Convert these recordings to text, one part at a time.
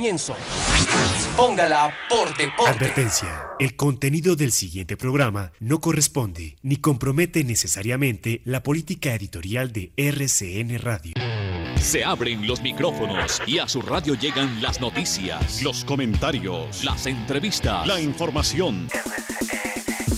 comienzo. Póngala por deporte. Advertencia. El contenido del siguiente programa no corresponde ni compromete necesariamente la política editorial de RCN Radio. Se abren los micrófonos y a su radio llegan las noticias, los comentarios, las entrevistas, la información.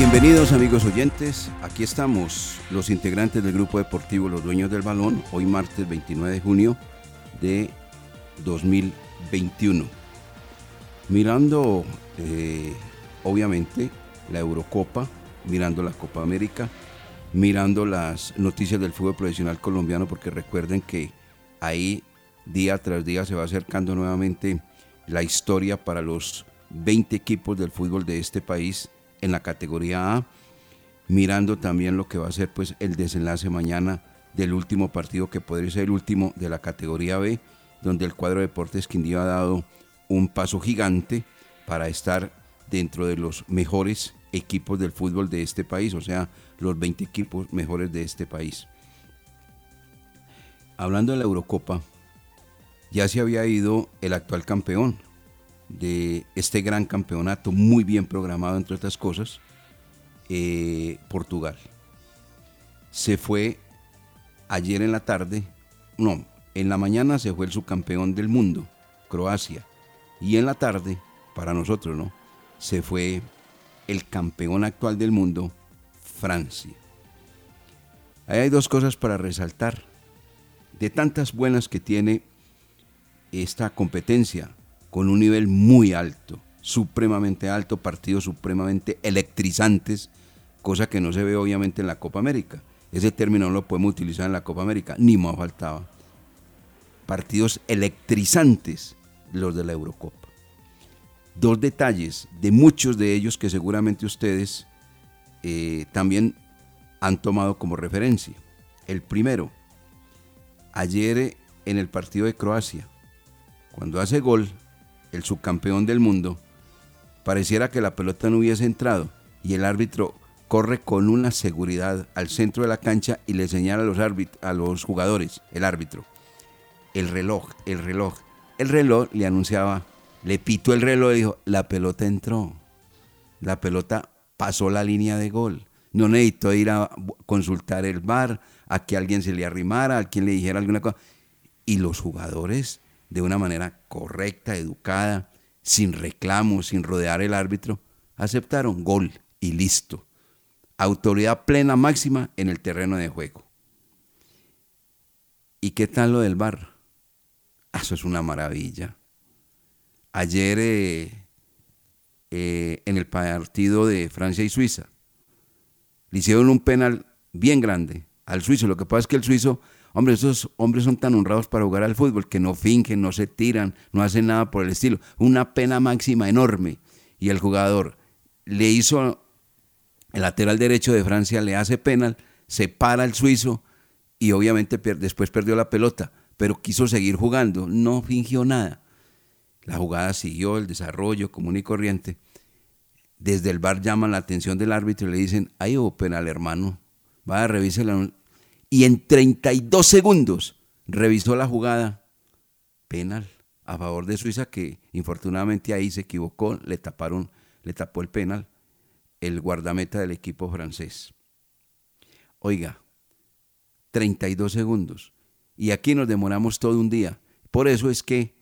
Bienvenidos amigos oyentes, aquí estamos los integrantes del grupo deportivo Los Dueños del Balón, hoy martes 29 de junio de 2021. Mirando eh, obviamente la Eurocopa, mirando la Copa América, mirando las noticias del fútbol profesional colombiano, porque recuerden que ahí día tras día se va acercando nuevamente la historia para los 20 equipos del fútbol de este país en la categoría A, mirando también lo que va a ser pues el desenlace mañana del último partido que podría ser el último de la categoría B, donde el cuadro de Deportes Quindío ha dado un paso gigante para estar dentro de los mejores equipos del fútbol de este país, o sea, los 20 equipos mejores de este país. Hablando de la Eurocopa, ya se había ido el actual campeón, de este gran campeonato, muy bien programado entre otras cosas, eh, Portugal. Se fue ayer en la tarde, no, en la mañana se fue el subcampeón del mundo, Croacia, y en la tarde, para nosotros, ¿no? Se fue el campeón actual del mundo, Francia. Ahí hay dos cosas para resaltar. De tantas buenas que tiene esta competencia, con un nivel muy alto, supremamente alto, partidos supremamente electrizantes, cosa que no se ve obviamente en la Copa América. Ese término no lo podemos utilizar en la Copa América, ni más faltaba. Partidos electrizantes los de la Eurocopa. Dos detalles de muchos de ellos que seguramente ustedes eh, también han tomado como referencia. El primero, ayer en el partido de Croacia, cuando hace gol el subcampeón del mundo, pareciera que la pelota no hubiese entrado y el árbitro corre con una seguridad al centro de la cancha y le señala a los, a los jugadores, el árbitro, el reloj, el reloj. El reloj le anunciaba, le pitó el reloj y dijo, la pelota entró, la pelota pasó la línea de gol. No necesitó ir a consultar el bar, a que alguien se le arrimara, a quien le dijera alguna cosa. Y los jugadores de una manera correcta, educada, sin reclamos, sin rodear el árbitro, aceptaron gol y listo. Autoridad plena máxima en el terreno de juego. ¿Y qué tal lo del bar? Ah, eso es una maravilla. Ayer eh, eh, en el partido de Francia y Suiza le hicieron un penal bien grande al suizo. Lo que pasa es que el suizo Hombre, esos hombres son tan honrados para jugar al fútbol que no fingen, no se tiran, no hacen nada por el estilo. Una pena máxima enorme. Y el jugador le hizo, el lateral derecho de Francia le hace penal, se para el suizo y obviamente después perdió la pelota, pero quiso seguir jugando, no fingió nada. La jugada siguió, el desarrollo común y corriente. Desde el bar llaman la atención del árbitro y le dicen, ahí hubo penal, hermano. Vaya, revise la y en 32 segundos revisó la jugada penal a favor de Suiza que infortunadamente ahí se equivocó, le taparon, le tapó el penal el guardameta del equipo francés. Oiga, 32 segundos. Y aquí nos demoramos todo un día. Por eso es que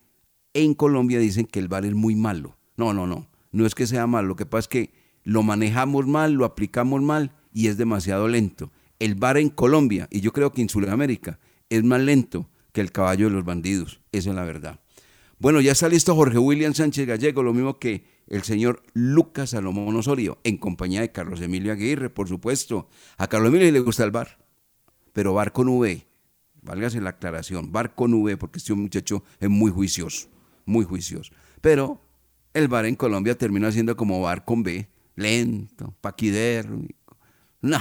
en Colombia dicen que el bar es muy malo. No, no, no. No es que sea malo, lo que pasa es que lo manejamos mal, lo aplicamos mal y es demasiado lento. El bar en Colombia, y yo creo que en Sudamérica, es más lento que el caballo de los bandidos. Esa es la verdad. Bueno, ya está listo Jorge William Sánchez Gallego, lo mismo que el señor Lucas Salomón Osorio, en compañía de Carlos Emilio Aguirre, por supuesto. A Carlos Emilio le gusta el bar, pero bar con V. Válgase la aclaración, bar con V, porque este muchacho es muy juicioso, muy juicioso. Pero el bar en Colombia termina siendo como bar con B, lento, paquidérmico. No,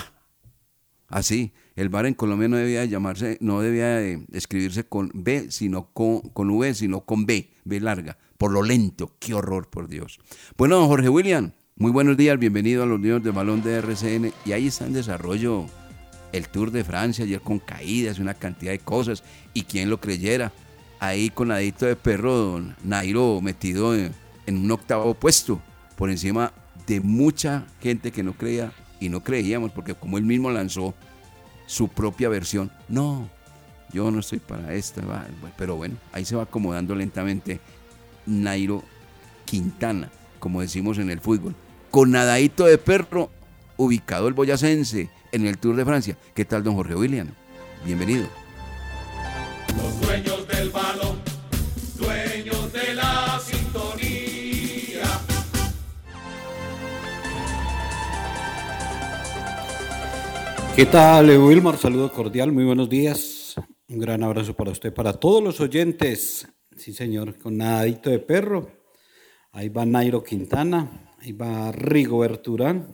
así. El bar en Colombia no debía llamarse, no debía escribirse con B, sino con, V, sino con B, B larga por lo lento. Qué horror, por Dios. Bueno, Jorge William, muy buenos días, bienvenido a los niños de balón de RCN. Y ahí está en desarrollo el Tour de Francia, ayer con caídas, una cantidad de cosas. Y quién lo creyera, ahí con ladito de perro, Nairo metido en, en un octavo puesto, por encima de mucha gente que no creía y no creíamos, porque como él mismo lanzó su propia versión, no, yo no estoy para esta, pero bueno, ahí se va acomodando lentamente Nairo Quintana, como decimos en el fútbol. Con nadadito de perro, ubicado el boyacense en el Tour de Francia. ¿Qué tal, don Jorge William? Bienvenido. ¿Qué tal, Wilmar? Saludo cordial, muy buenos días. Un gran abrazo para usted, para todos los oyentes Sí, señor, con nadadito de perro. Ahí va Nairo Quintana, ahí va Rigo Berturán,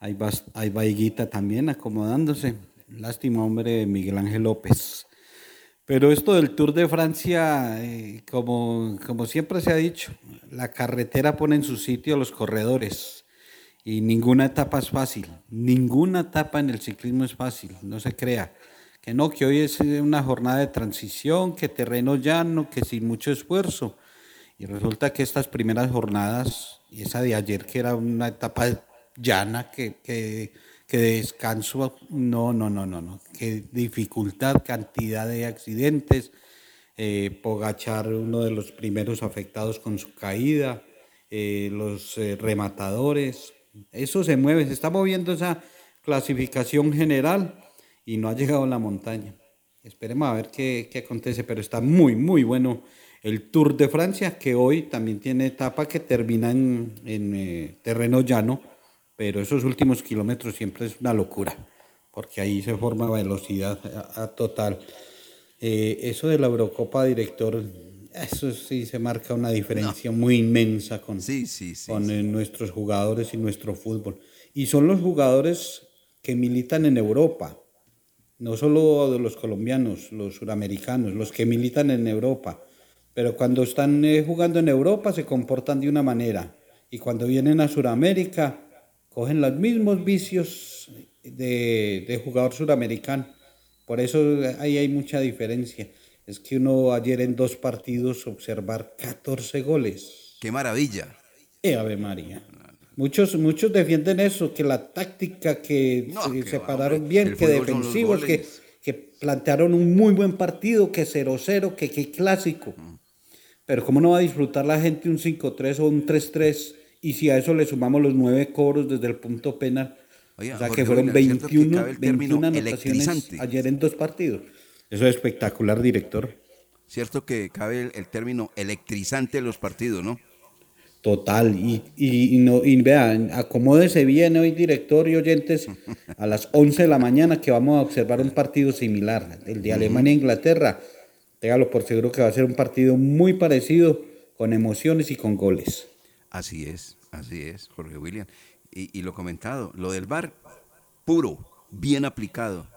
ahí va, ahí va Higuita también acomodándose. Lástima, hombre, Miguel Ángel López. Pero esto del Tour de Francia, eh, como, como siempre se ha dicho, la carretera pone en su sitio a los corredores. Y ninguna etapa es fácil, ninguna etapa en el ciclismo es fácil, no se crea. Que no, que hoy es una jornada de transición, que terreno llano, que sin mucho esfuerzo. Y resulta que estas primeras jornadas, y esa de ayer que era una etapa llana, que, que, que descanso, no, no, no, no, no, qué dificultad, cantidad de accidentes, eh, Pogachar uno de los primeros afectados con su caída, eh, los eh, rematadores, eso se mueve, se está moviendo esa clasificación general y no ha llegado a la montaña. Esperemos a ver qué, qué, acontece, pero está muy, muy bueno el Tour de Francia, que hoy también tiene etapa que termina en, en eh, terreno llano, pero esos últimos kilómetros siempre es una locura, porque ahí se forma velocidad total. Eh, eso de la Eurocopa, director, eso sí se marca una diferencia muy inmensa con, sí, sí, sí, con eh, nuestros jugadores y nuestro fútbol. Y son los jugadores que militan en Europa no solo de los colombianos, los suramericanos, los que militan en Europa, pero cuando están eh, jugando en Europa se comportan de una manera y cuando vienen a Sudamérica cogen los mismos vicios de, de jugador suramericano. Por eso ahí hay mucha diferencia. Es que uno ayer en dos partidos observar 14 goles. ¡Qué maravilla! ¡Eh, Ave María! Muchos, muchos defienden eso, que la táctica, que se separaron bien, que defensivos, que, que, plantearon un muy buen partido, que 0-0, que, que clásico. Pero ¿cómo no va a disfrutar la gente un 5-3 o un 3-3? Y si a eso le sumamos los nueve coros desde el punto penal, o sea que fueron 21, 21 anotaciones ayer en dos partidos. Eso es espectacular, director. Cierto que cabe el, el término electrizante de los partidos, ¿no? Total, y, y, no, y vean, acomódese bien hoy, director y oyentes, a las 11 de la mañana que vamos a observar un partido similar, el de Alemania-Inglaterra. Téngalo por seguro que va a ser un partido muy parecido, con emociones y con goles. Así es, así es, Jorge William. Y, y lo comentado, lo del bar, puro, bien aplicado.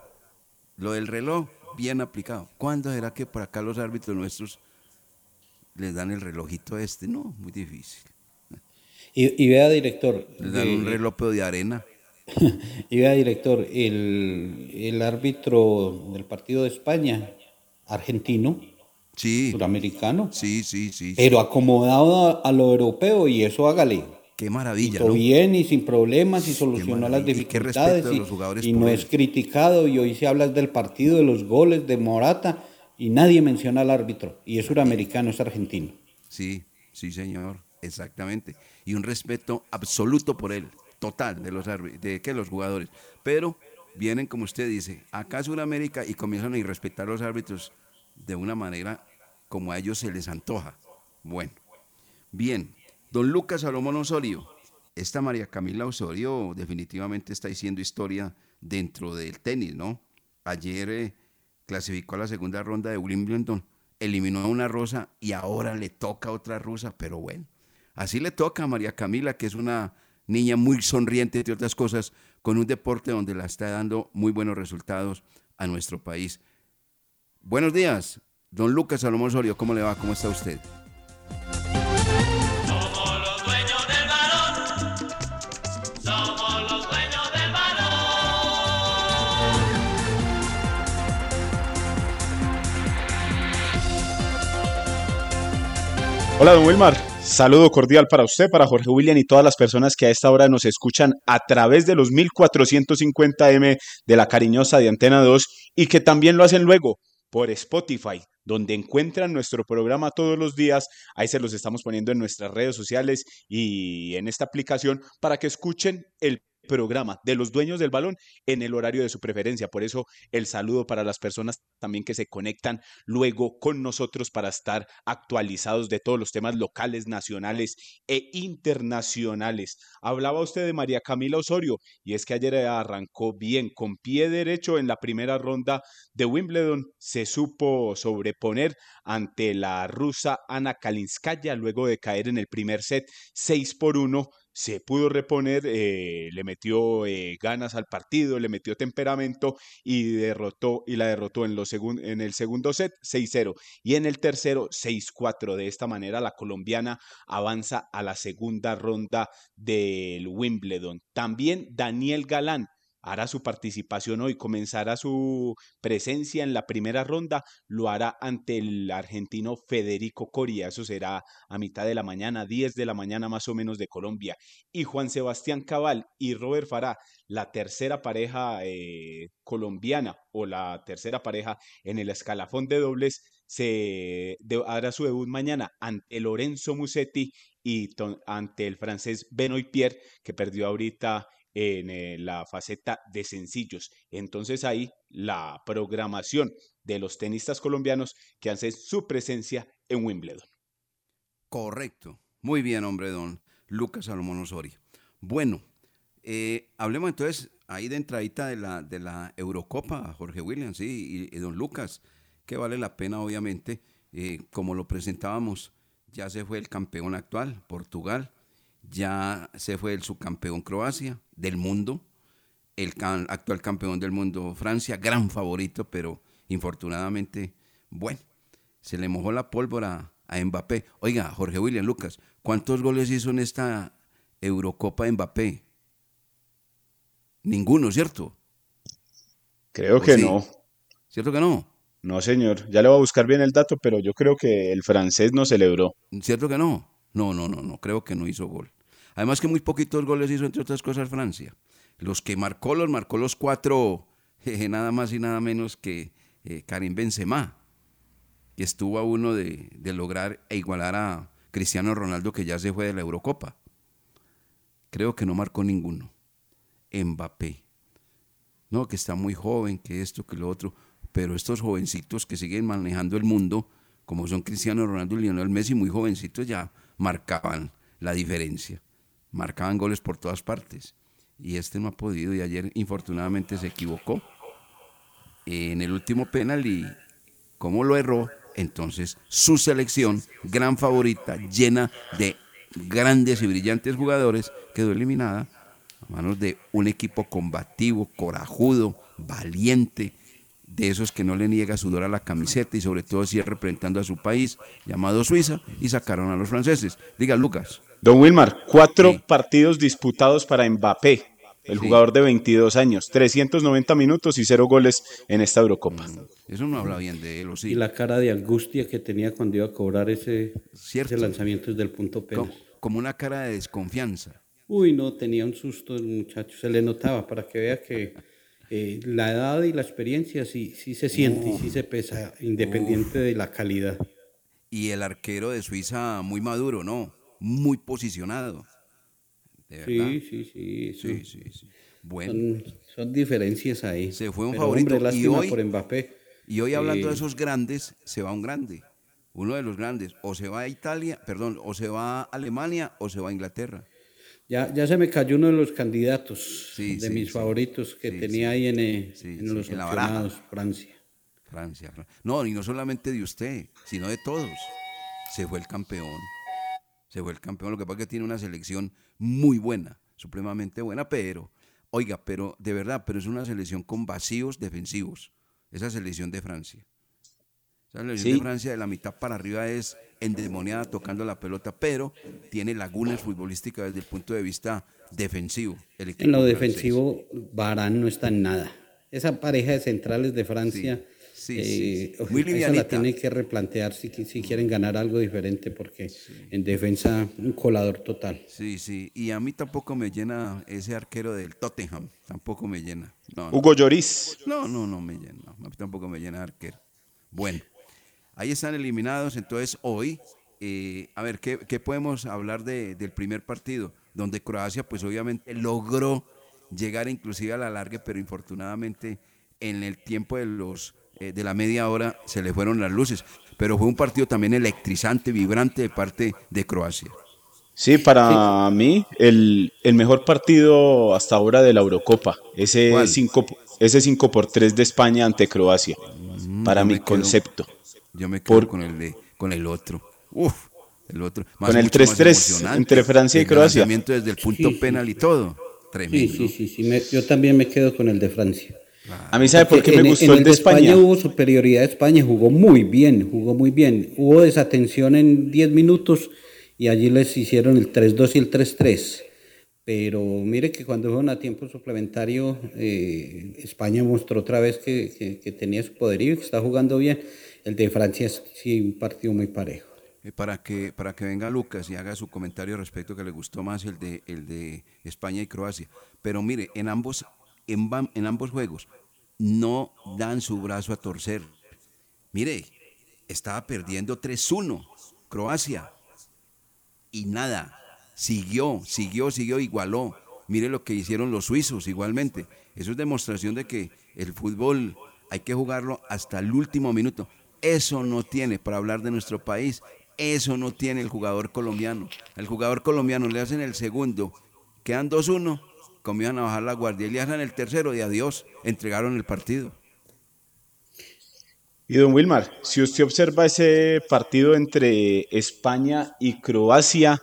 Lo del reloj, bien aplicado. ¿Cuándo será que por acá los árbitros nuestros les dan el relojito este? No, muy difícil. Y, vea, director. Le dan un reloj de arena. y vea, director, el, el, árbitro del partido de España, argentino, sí. suramericano. Sí, sí, sí. Pero acomodado a, lo europeo y eso hágale. Qué maravilla. Hizo bien y sin problemas y solucionó las dificultades. Y, los jugadores y no es criticado. Y hoy se habla del partido, de los goles, de Morata y nadie menciona al árbitro. Y es suramericano, es argentino. Sí, sí, señor Exactamente. Y un respeto absoluto por él, total, de los, de que los jugadores. Pero vienen, como usted dice, acá a Sudamérica y comienzan a irrespetar a los árbitros de una manera como a ellos se les antoja. Bueno, bien, don Lucas Salomón Osorio, esta María Camila Osorio definitivamente está diciendo historia dentro del tenis, ¿no? Ayer eh, clasificó a la segunda ronda de Wimbledon, eliminó a una rosa y ahora le toca a otra rusa, pero bueno, así le toca a María Camila, que es una niña muy sonriente, entre otras cosas, con un deporte donde la está dando muy buenos resultados a nuestro país. Buenos días, don Lucas Salomón Osorio, ¿cómo le va? ¿Cómo está usted? Hola, don Wilmar. Saludo cordial para usted, para Jorge William y todas las personas que a esta hora nos escuchan a través de los 1450M de la cariñosa de Antena 2 y que también lo hacen luego por Spotify, donde encuentran nuestro programa todos los días. Ahí se los estamos poniendo en nuestras redes sociales y en esta aplicación para que escuchen el programa de los dueños del balón en el horario de su preferencia. Por eso el saludo para las personas también que se conectan luego con nosotros para estar actualizados de todos los temas locales, nacionales e internacionales. Hablaba usted de María Camila Osorio y es que ayer arrancó bien con pie derecho en la primera ronda de Wimbledon. Se supo sobreponer ante la rusa Ana Kalinskaya luego de caer en el primer set 6 por 1 se pudo reponer, eh, le metió eh, ganas al partido, le metió temperamento y derrotó y la derrotó en, los en el segundo set 6-0 y en el tercero 6-4. De esta manera la colombiana avanza a la segunda ronda del Wimbledon. También Daniel Galán hará su participación hoy, comenzará su presencia en la primera ronda, lo hará ante el argentino Federico Coria, eso será a mitad de la mañana, 10 de la mañana más o menos de Colombia. Y Juan Sebastián Cabal y Robert Farah, la tercera pareja eh, colombiana o la tercera pareja en el escalafón de dobles, se hará su debut mañana ante Lorenzo Musetti y ante el francés Benoit Pierre, que perdió ahorita en eh, la faceta de sencillos. Entonces ahí la programación de los tenistas colombianos que hacen su presencia en Wimbledon. Correcto. Muy bien, hombre, don Lucas Salomón Osorio. Bueno, eh, hablemos entonces ahí de entradita de la, de la Eurocopa, Jorge Williams sí, y, don Lucas, que vale la pena, obviamente, eh, como lo presentábamos, ya se fue el campeón actual, Portugal, ya se fue el subcampeón Croacia del mundo, el actual campeón del mundo Francia, gran favorito, pero infortunadamente, bueno, se le mojó la pólvora a Mbappé. Oiga, Jorge William Lucas, ¿cuántos goles hizo en esta Eurocopa Mbappé? Ninguno, ¿cierto? Creo que no. ¿Cierto que no? No, señor. Ya le voy a buscar bien el dato, pero yo creo que el francés no celebró. ¿Cierto que no? No, no, no, no. Creo que no hizo gol. Además que muy poquitos goles hizo, entre otras cosas, Francia. Los que marcó, los marcó los cuatro, nada más y nada menos que eh, Karim Benzema, que estuvo a uno de, lograr e igualar a Cristiano Ronaldo, que ya se fue de la Eurocopa. Creo que no marcó ninguno. Mbappé. No, que está muy joven, que esto, que lo otro. Pero estos jovencitos que siguen manejando el mundo, como son Cristiano Ronaldo y Lionel Messi, muy jovencitos ya marcaban la diferencia marcaban goles por todas partes. Y este no ha podido y ayer infortunadamente se equivocó en el último penal y como lo erró, entonces su selección, gran favorita, llena de grandes y brillantes jugadores, quedó eliminada a manos de un equipo combativo, corajudo, valiente, de esos que no le niega sudor a la camiseta y sobre todo si es representando a su país, llamado Suiza, y sacaron a los franceses. Diga, Lucas. Don Wilmar, cuatro partidos disputados para Mbappé, el jugador de 22 años, 390 minutos y cero goles en esta Eurocopa. Eso no habla bien de él, ¿o sí? Y la cara de angustia que tenía cuando iba a cobrar ese, ese lanzamiento desde el punto penal. Como, una cara de desconfianza. Uy, no, tenía un susto el muchacho, se le notaba para que vea que eh, la edad y la experiencia sí, sí se siente y sí se pesa, independiente de la calidad. Y el arquero de Suiza muy maduro, ¿no? Muy posicionado. Sí, sí, sí. Sí, sí, sí. Bueno. Son, son, diferencias ahí. Se fue un favorito. Hombre, y hoy, por Mbappé. Y hoy hablando de esos grandes, se va un grande. Uno de los grandes. O se va a Italia, perdón, o se va a Alemania o se va a Inglaterra. Ya, ya se me cayó uno de los candidatos de mis favoritos que tenía ahí en, eh, en los en Francia. Francia. No, y no solamente de usted, sino de todos. Se fue el campeón. Se fue el campeón. Lo que pasa es que tiene una selección muy buena, supremamente buena, pero, oiga, pero de verdad, pero es una selección con vacíos defensivos. Esa selección de Francia. Esa selección de Francia de la mitad para arriba es endemoniada tocando la pelota, pero tiene lagunas futbolísticas desde el punto de vista defensivo. en lo defensivo, Barán no está en nada. Esa pareja de centrales de Francia Sí, eh, Muy Esa la tiene que replantear si, si quieren ganar algo diferente, porque en defensa un colador total. Sí, sí. Y a mí tampoco me llena ese arquero del Tottenham. Tampoco me llena. Hugo Lloris. No, no, no me llena. A mí tampoco me llena arquero. Bueno, ahí están eliminados. Entonces, hoy, eh, a ver, ¿qué, ¿qué, podemos hablar de, del primer partido? Donde Croacia, pues obviamente logró llegar inclusive a la larga, pero infortunadamente en el tiempo de los eh, de la media hora se le fueron las luces. Pero fue un partido también electrizante, vibrante de parte de Croacia. Sí, para mí el, mejor partido hasta ahora de la Eurocopa, ese 5 ese 5 por 3 de España ante Croacia, mm, para mi concepto. Yo me quedo con, el de, con el otro. Uf, el otro. con el 3-3 entre Francia y Croacia. Desde el punto penal y todo. Tremendo. Sí, sí, sí. yo también me quedo con el de Francia. A mí sabe por qué me gustó el, de España. España hubo superioridad de España, jugó muy bien, jugó muy bien. Hubo desatención en 10 minutos y allí les hicieron el 3-2 y el 3-3. Pero mire que cuando fueron a tiempo suplementario, eh, España mostró otra vez que, que, tenía su poderío y que está jugando bien. El de Francia sí un partido muy parejo. Eh, para que, para que venga Lucas y haga su comentario respecto que le gustó más el de, el de España y Croacia. Pero mire, en ambos en, ambos juegos no dan su brazo a torcer. Mire, estaba perdiendo 3-1 Croacia y nada, siguió, siguió, siguió, igualó. Mire lo que hicieron los suizos igualmente. Eso es demostración de que el fútbol hay que jugarlo hasta el último minuto. Eso no tiene, para hablar de nuestro país, eso no tiene el jugador colombiano. El jugador colombiano le hacen el segundo, quedan 2-1 comienzan a bajar la guardia y le hacen el tercero y adiós, entregaron el partido. Y don Wilmar, si usted observa ese partido entre España y Croacia,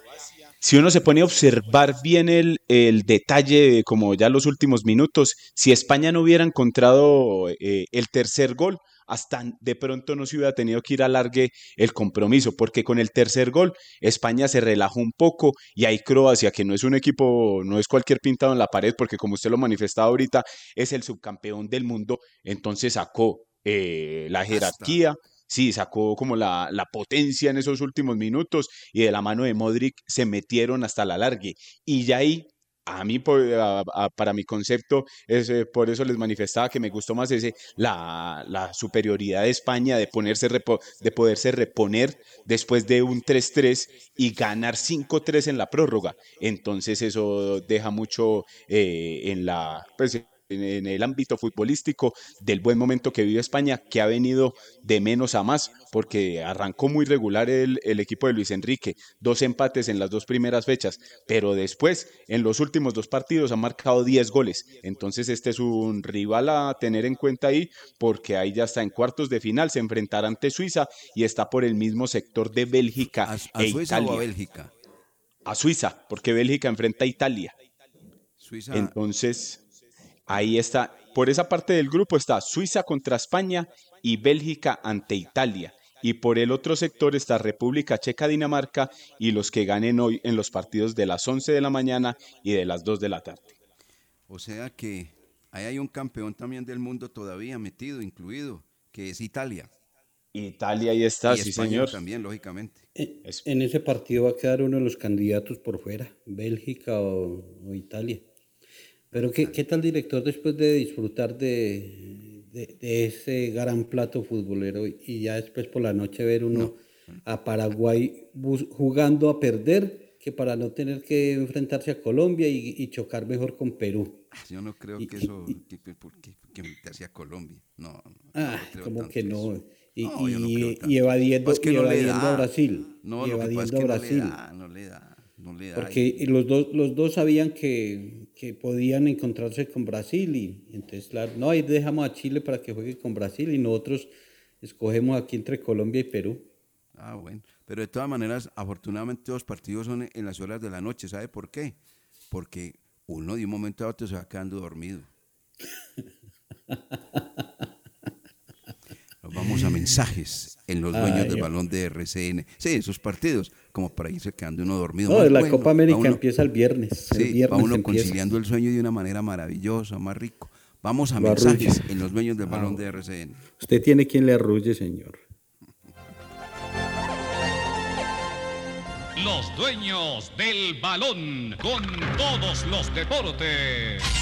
si uno se pone a observar bien el, el detalle, como ya los últimos minutos, si España no hubiera encontrado eh, el tercer gol, hasta de pronto no se hubiera tenido que ir a largue el compromiso, porque con el tercer gol España se relajó un poco y ahí Croacia, que no es un equipo, no es cualquier pintado en la pared, porque como usted lo manifestaba ahorita, es el subcampeón del mundo, entonces sacó eh, la jerarquía. Sí, sacó como la, la, potencia en esos últimos minutos y de la mano de Modric se metieron hasta la largue. Y ya ahí a mí, para mi concepto, es, por eso les manifestaba que me gustó más ese, la, la superioridad de España de, ponerse, de poderse reponer después de un 3-3 y ganar 5-3 en la prórroga. Entonces eso deja mucho eh, en la... Pues, en el ámbito futbolístico del buen momento que vive España, que ha venido de menos a más, porque arrancó muy regular el, equipo de Luis Enrique, dos empates en las dos primeras fechas, pero después, en los últimos dos partidos, ha marcado 10 goles. Entonces, este es un rival a tener en cuenta ahí, porque ahí ya está en cuartos de final, se enfrentará ante Suiza y está por el mismo sector de Bélgica ¿A, e Suiza o a Bélgica? A Suiza, porque Bélgica enfrenta a Italia. Suiza. Entonces, Ahí está, por esa parte del grupo está Suiza contra España y Bélgica ante Italia. Y por el otro sector está República Checa, Dinamarca y los que ganen hoy en los partidos de las 11 de la mañana y de las 2 de la tarde. O sea que ahí hay un campeón también del mundo todavía metido, incluido, que es Italia. Italia ahí está, sí señor. También, lógicamente. En, ese partido va a quedar uno de los candidatos por fuera, Bélgica o Italia. Pero ¿qué, qué tal director después de disfrutar de, de, ese gran plato futbolero y ya después por la noche ver uno a Paraguay jugando a perder que para no tener que enfrentarse a Colombia y, chocar mejor con Perú. Ah, yo no creo que eso, que, ¿por qué, enfrentarse a Colombia? No, ah, como que no. Y, y, evadiendo, a Brasil. No, lo que pasa es que Brasil. No le da, no le da, Porque los dos, los dos sabían que, que podían encontrarse con Brasil y entonces, claro, no, ahí dejamos a Chile para que juegue con Brasil y nosotros escogemos aquí entre Colombia y Perú. Ah, bueno. Pero de todas maneras, afortunadamente los partidos son en las horas de la noche. ¿Sabe por qué? Porque uno de un momento a otro se va quedando dormido. Vamos a mensajes en los dueños del balón de RCN. Sí, esos partidos, como para irse quedando uno dormido. No, la Copa América empieza el viernes. Sí, va uno conciliando el sueño de una manera maravillosa, más rico. Vamos a mensajes en los dueños del balón de RCN. Usted tiene quien le arrulle, señor. Los dueños del balón con todos los deportes.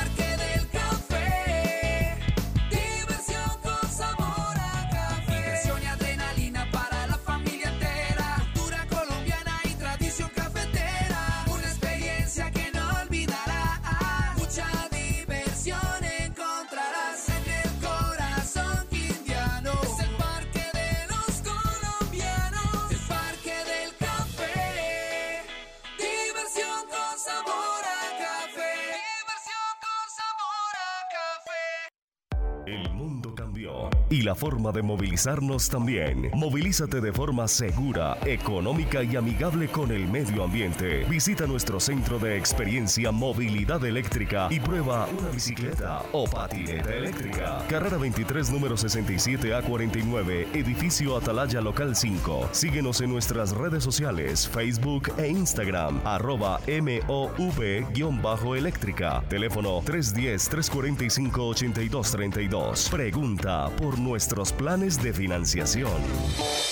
la forma de movilizarnos también. Movilízate de forma segura, económica y amigable con el medio ambiente. Visita nuestro centro de experiencia Movilidad Eléctrica y prueba una bicicleta o patineta eléctrica. Carrera 23, número 67A49, edificio Atalaya Local 5. Síguenos en nuestras redes sociales, Facebook e Instagram, arroba MOV-eléctrica. Teléfono 310-345-8232. Pregunta por nuestros planes de financiación.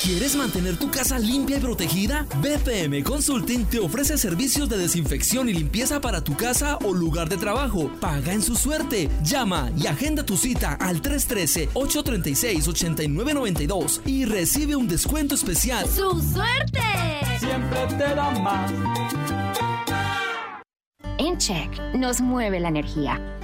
¿Quieres mantener tu casa limpia y protegida? BPM Consulting te ofrece servicios de desinfección y limpieza para tu casa o lugar de trabajo. Paga en su suerte. Llama y agenda tu cita al 313-836-8992 y recibe un descuento especial. ¡Su suerte! Siempre te da más. En Check nos mueve la energía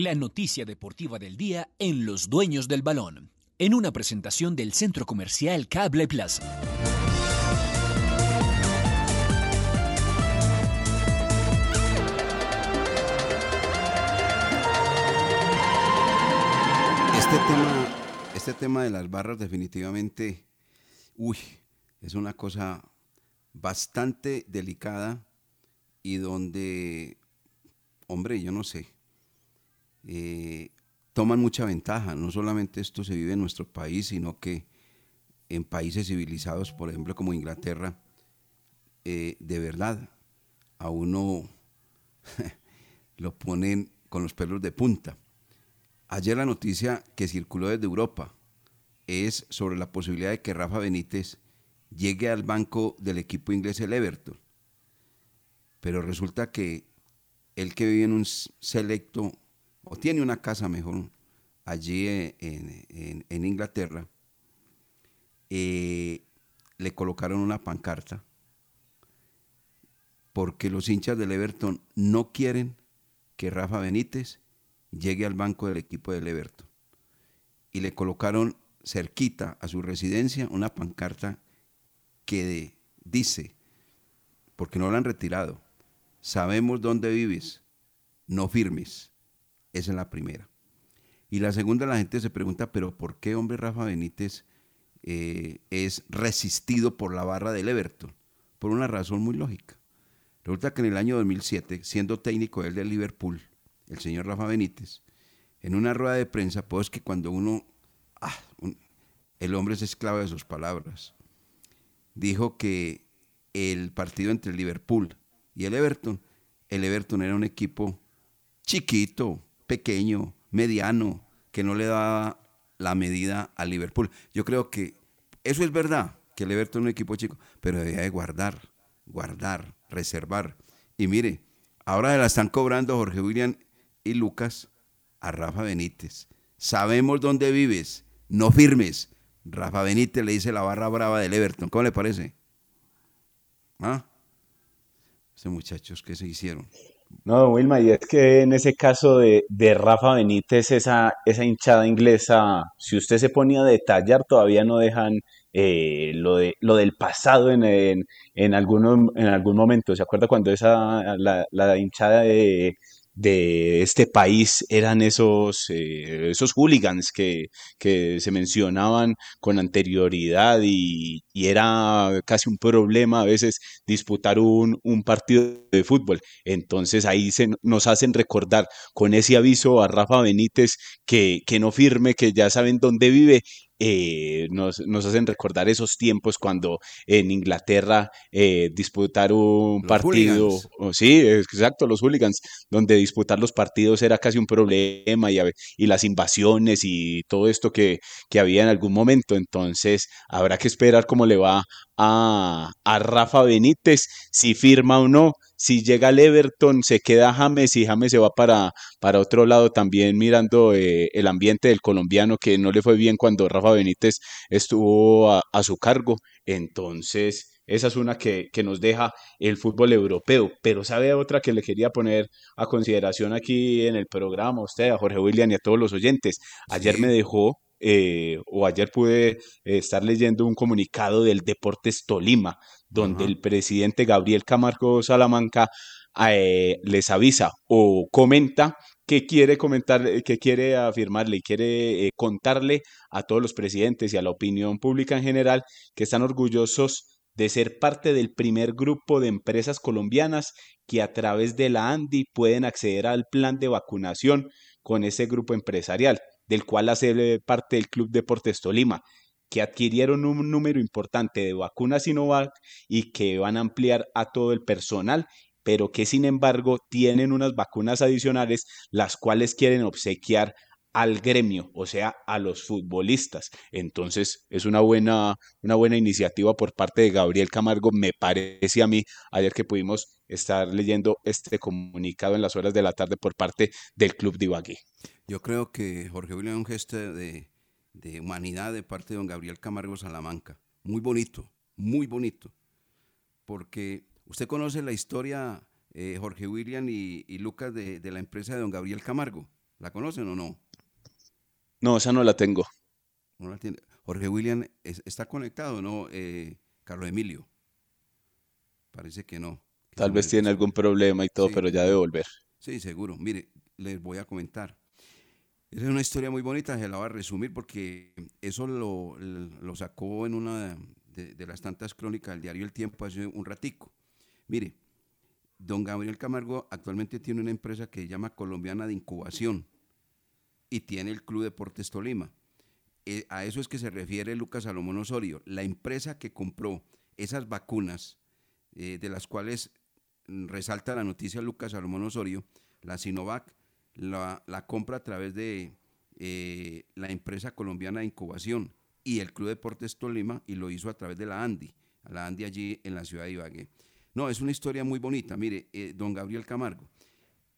La noticia deportiva del día en Los Dueños del Balón, en una presentación del Centro Comercial Cable Plaza. Este tema, este tema de las barras definitivamente, uy, es una cosa bastante delicada y donde, hombre, yo no sé, eh, toman mucha ventaja. No solamente esto se vive en nuestro país, sino que en países civilizados, por ejemplo, como Inglaterra, eh, de verdad, a uno lo ponen con los pelos de punta. Ayer la noticia que circuló desde Europa es sobre la posibilidad de que Rafa Benítez llegue al banco del equipo inglés el Everton. Pero resulta que él que vive en un selecto, o tiene una casa mejor, allí en, Inglaterra, eh, le colocaron una pancarta porque los hinchas del Everton no quieren que Rafa Benítez llegue al banco del equipo del Everton. Y le colocaron cerquita a su residencia una pancarta que dice, porque no la han retirado, sabemos dónde vives, no firmes. Esa es la primera. Y la segunda, la gente se pregunta, pero ¿por qué hombre Rafa Benítez eh, es resistido por la barra del Everton? Por una razón muy lógica. Resulta que en el año 2007, siendo técnico del Liverpool, el señor Rafa Benítez, en una rueda de prensa, pues que cuando uno, ah, el hombre es esclavo de sus palabras, dijo que el partido entre el Liverpool y el Everton, el Everton era un equipo chiquito, pequeño, mediano, que no le daba la medida al Liverpool. Yo creo que eso es verdad, que el Everton es un equipo chico, pero debía de guardar, guardar, reservar. Y mire, ahora la están cobrando Jorge William y Lucas a Rafa Benítez. Sabemos dónde vives, no firmes. Rafa Benítez le dice la barra brava del Everton. ¿Cómo le parece? ¿Ah? Esos muchachos, ¿qué se hicieron? No, Wilma, y es que en ese caso de, Rafa Benítez, esa, esa hinchada inglesa, si usted se ponía a detallar, todavía no dejan eh, lo, de, lo del pasado en, en, en, algún, en algún momento. ¿Se acuerda cuando esa, la, la hinchada de, de este país eran esos, eh, esos hooligans que, se mencionaban con anterioridad y, era casi un problema a veces disputar un, partido de fútbol. Entonces ahí se, nos hacen recordar con ese aviso a Rafa Benítez que, que no firme, que ya saben dónde vive eh, nos, hacen recordar esos tiempos cuando en Inglaterra eh, disputar un partido, sí, exacto, los hooligans, donde disputar los partidos era casi un problema y, y las invasiones y todo esto que, que, había en algún momento. Entonces, habrá que esperar cómo le va a, a Rafa Benítez, si firma o no si llega el Everton, se queda James y James se va para, para otro lado también mirando eh, el ambiente del colombiano que no le fue bien cuando Rafa Benítez estuvo a, su cargo. Entonces, esa es una que, nos deja el fútbol europeo. Pero sabe otra que le quería poner a consideración aquí en el programa, a usted, a Jorge William y a todos los oyentes. Ayer me dejó eh, o ayer pude eh, estar leyendo un comunicado del Deportes Tolima, donde el presidente Gabriel Camargo Salamanca eh, les avisa o comenta que quiere comentar, que quiere afirmarle y quiere contarle a todos los presidentes y a la opinión pública en general que están orgullosos de ser parte del primer grupo de empresas colombianas que a través de la ANDI pueden acceder al plan de vacunación con ese grupo empresarial del cual hace parte del Club Deportes Tolima, que adquirieron un número importante de vacunas Sinovac y que van a ampliar a todo el personal, pero que sin embargo tienen unas vacunas adicionales, las cuales quieren obsequiar al gremio, o sea, a los futbolistas. Entonces, es una buena, una buena iniciativa por parte de Gabriel Camargo, me parece a mí, ayer que pudimos estar leyendo este comunicado en las horas de la tarde por parte del Club de Ibagué. Yo creo que Jorge William un gesto de, humanidad de parte de don Gabriel Camargo Salamanca. Muy bonito, muy bonito. Porque usted conoce la historia, eh, Jorge William y, Lucas, de, la empresa de don Gabriel Camargo. ¿La conocen o no? No, esa no la tengo. Jorge William está conectado, ¿no? Eh, Carlos Emilio. Parece que no. Tal vez tiene algún problema y todo, pero ya debe volver. Sí, seguro. Mire, les voy a comentar. Es una historia muy bonita, se la voy a resumir porque eso lo, lo sacó en una de, de, las tantas crónicas del diario El Tiempo hace un ratico. Mire, don Gabriel Camargo actualmente tiene una empresa que se llama Colombiana de Incubación y tiene el Club Deportes Tolima. Eh, a eso es que se refiere Lucas Salomón Osorio. La empresa que compró esas vacunas, eh, de las cuales resalta la noticia Lucas Salomón Osorio, la Sinovac, la, compra a través de eh, la empresa colombiana de incubación y el Club Deportes Tolima y lo hizo a través de la Andy, la Andy allí en la ciudad de Ibagué. No, es una historia muy bonita. Mire, don Gabriel Camargo,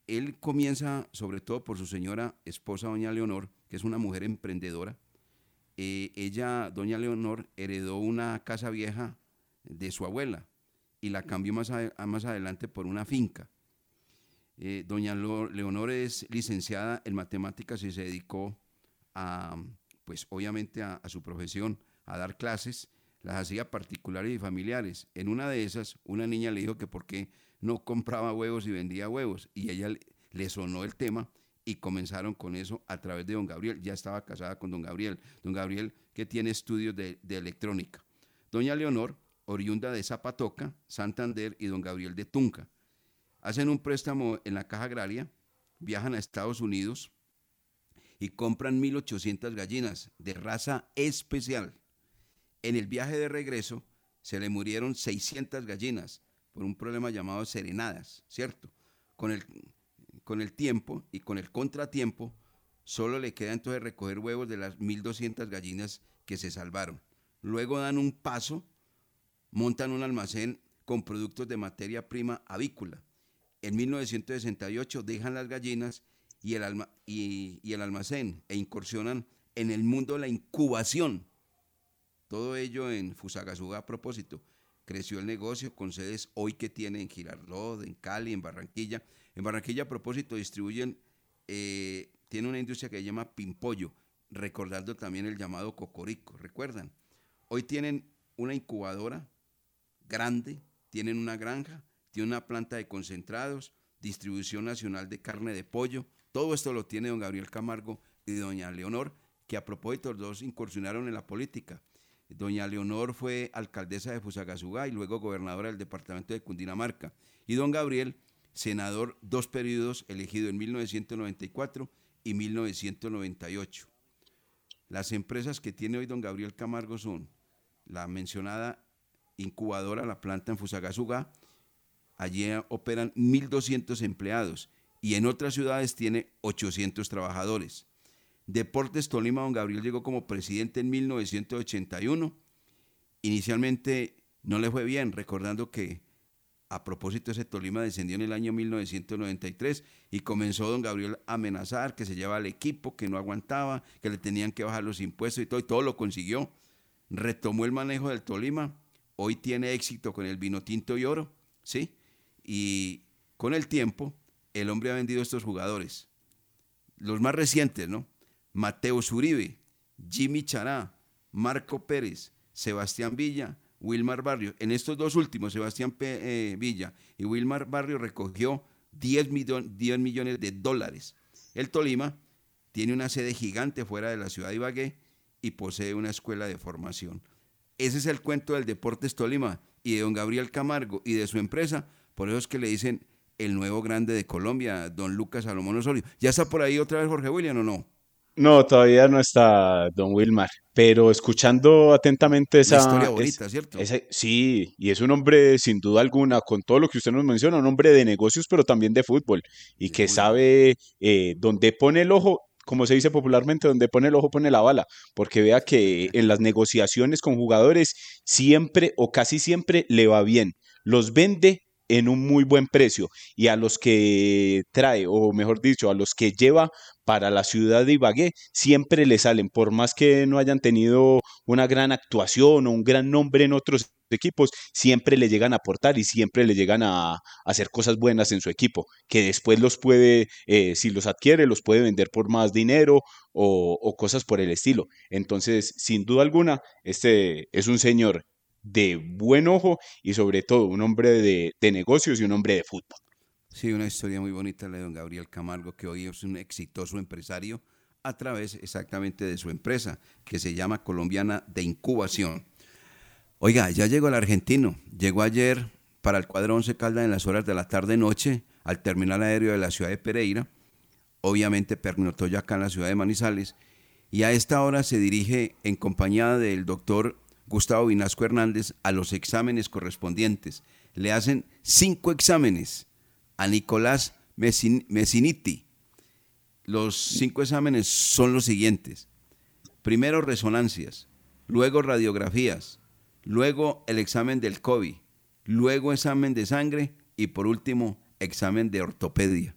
él comienza sobre todo por su señora esposa, doña Leonor, que es una mujer emprendedora. Eh, ella, doña Leonor, heredó una casa vieja de su abuela y la cambió más, más adelante por una finca. Eh, doña Leonor es licenciada en matemáticas y se dedicó a, pues obviamente a, a su profesión, a dar clases, las hacía particulares y familiares. En una de esas, una niña le dijo que por qué no compraba huevos y vendía huevos. Y ella le sonó el tema y comenzaron con eso a través de don Gabriel. Ya estaba casada con don Gabriel. Don Gabriel que tiene estudios de, electrónica. Doña Leonor, oriunda de Zapatoca, Santander y don Gabriel de Tunca. Hacen un préstamo en la caja agraria, viajan a Estados Unidos y compran 1.800 gallinas de raza especial. En el viaje de regreso se le murieron 600 gallinas por un problema llamado serenadas, ¿cierto? Con el, con el tiempo y con el contratiempo, solo le queda entonces recoger huevos de las 1.200 gallinas que se salvaron. Luego dan un paso, montan un almacén con productos de materia prima avícola. En 1968 dejan las gallinas y el, y el almacén e incursionan en el mundo de la incubación. Todo ello en Fusagasugá a propósito creció el negocio con sedes hoy que tiene en Girardot, en Cali, en Barranquilla. En Barranquilla, a propósito, distribuyen, eh, tiene una industria que se llama Pimpollo, recordando también el llamado Cocorico, ¿recuerdan? Hoy tienen una incubadora grande, tienen una granja, tienen una planta de concentrados, distribución nacional de carne de pollo. Todo esto lo tiene don Gabriel Camargo y doña Leonor, que a propósito los dos incursionaron en la política. Doña Leonor fue alcaldesa de Fusagasugá y luego gobernadora del departamento de Cundinamarca. Y don Gabriel, senador dos periodos, elegido en 1994 y 1998. Las empresas que tiene hoy don Gabriel Camargo son la mencionada incubadora, la planta en Fusagasugá. Allí operan 1.200 empleados y en otras ciudades tiene 800 trabajadores. Deportes Tolima, don Gabriel llegó como presidente en 1981. Inicialmente no le fue bien, recordando que a propósito ese Tolima descendió en el año 1993 y comenzó don Gabriel a amenazar que se llevaba al equipo, que no aguantaba, que le tenían que bajar los impuestos y todo, y todo lo consiguió. Retomó el manejo del Tolima, hoy tiene éxito con el vino tinto y oro, ¿sí? Y con el tiempo, el hombre ha vendido estos jugadores. Los más recientes, ¿no? Mateo Uribe, Jimmy Chará, Marco Pérez, Sebastián Villa, Wilmar Barrio. En estos dos últimos, Sebastián eh, Villa y Wilmar Barrio recogió 10, 10 millones de dólares. El Tolima tiene una sede gigante fuera de la ciudad de Ibagué y posee una escuela de formación. Ese es el cuento del Deportes Tolima y de don Gabriel Camargo y de su empresa. Por eso es que le dicen el nuevo grande de Colombia, don Lucas Salomón Osorio. ¿Ya está por ahí otra vez Jorge William o no? No, todavía no está Don Wilmar, pero escuchando atentamente esa... Una historia bonita, ¿cierto? sí, y es un hombre sin duda alguna, con todo lo que usted nos menciona, un hombre de negocios, pero también de fútbol, y que sabe eh, dónde pone el ojo, como se dice popularmente, donde pone el ojo pone la bala, porque vea que en las negociaciones con jugadores siempre o casi siempre le va bien, los vende en un muy buen precio y a los que trae, o mejor dicho, a los que lleva para la ciudad de Ibagué, siempre le salen, por más que no hayan tenido una gran actuación o un gran nombre en otros equipos, siempre le llegan a aportar y siempre le llegan a, hacer cosas buenas en su equipo, que después los puede, eh, si los adquiere, los puede vender por más dinero o, o cosas por el estilo. Entonces, sin duda alguna, este es un señor de buen ojo y sobre todo un hombre de, negocios y un hombre de fútbol. Sí, una historia muy bonita la de don Gabriel Camargo, que hoy es un exitoso empresario a través exactamente de su empresa, que se llama Colombiana de Incubación. Oiga, ya llegó el argentino. Llegó ayer para el cuadro 11 Caldas en las horas de la tarde-noche al terminal aéreo de la ciudad de Pereira. Obviamente pernoctó ya acá en la ciudad de Manizales. Y a esta hora se dirige en compañía del doctor Gustavo Vinasco Hernández a los exámenes correspondientes. Le hacen cinco exámenes a Nicolás Messiniti. Los cinco exámenes son los siguientes. Primero resonancias, luego radiografías, luego el examen del COVID, luego examen de sangre y por último examen de ortopedia.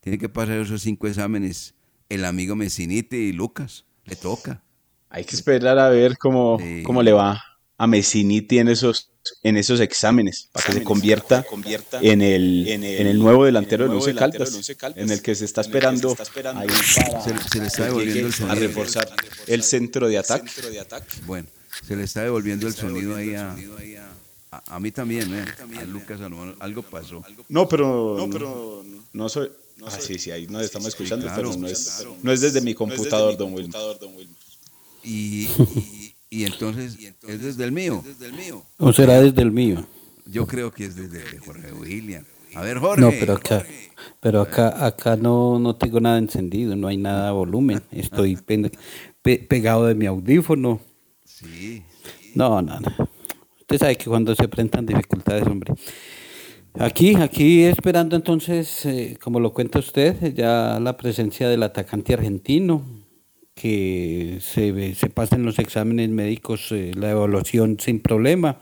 Tiene que pasar esos cinco exámenes el amigo Messiniti y Lucas. Le toca. Hay que esperar a ver cómo, cómo le va a Messiniti en esos, en esos exámenes para que se convierta, en, el, en, el, nuevo delantero de Once Caldas, en el que se está esperando, ahí para se, le está devolviendo el sonido. a reforzar el centro de ataque. Bueno, se le está devolviendo el sonido ahí a, a, mí también, ¿eh? A Lucas algo pasó. No, pero no, pero no soy ah, sí, sí, ahí nos estamos escuchando, pero no es, no es desde mi computador, don Wilmer. Y, y, entonces, es desde el mío. ¿O será desde el mío? Yo creo que es desde Jorge William. A ver, Jorge. No, pero acá, pero acá, acá no, no tengo nada encendido, no hay nada de volumen. Estoy pegado de mi audífono. Sí. No, no, no. Usted sabe que cuando se enfrentan dificultades, hombre. Aquí, aquí esperando entonces, eh, como lo cuenta usted, ya la presencia del atacante argentino, que se, se pasen los exámenes médicos, eh, la evaluación sin problema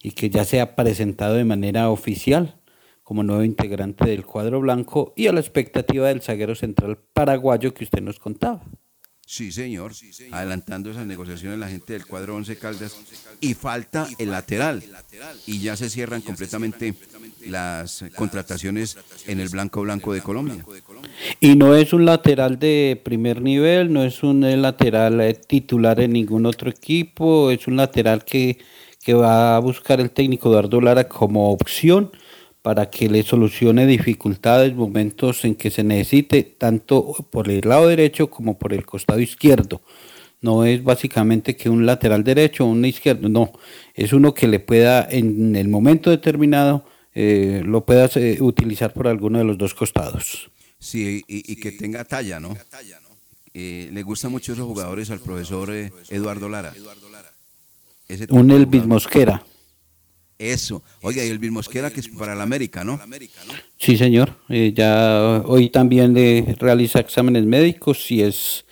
y que ya sea presentado de manera oficial como nuevo integrante del cuadro blanco y a la expectativa del zaguero central paraguayo que usted nos contaba. Sí, señor. Adelantando esas negociaciones la gente del cuadro 11 Caldas. Y falta el lateral. Y ya se cierran completamente las contrataciones en el Blanco Blanco de Colombia. Y no es un lateral de primer nivel, no es un lateral eh, titular en ningún otro equipo, es un lateral que, que va a buscar el técnico Eduardo Lara como opción para que le solucione dificultades, momentos en que se necesite, tanto por el lado derecho como por el costado izquierdo. No es básicamente que un lateral derecho o un izquierdo, no, es uno que le pueda en el momento determinado eh, lo pueda eh, utilizar por alguno de los dos costados. Sí, y, que tenga talla, ¿no? Eh, le gustan mucho esos jugadores al profesor Eduardo Lara. un Elvis Mosquera. Eso. Oiga, y el Mosquera que es para la América, ¿no? Sí, señor. Eh, ya hoy también le realiza exámenes médicos y es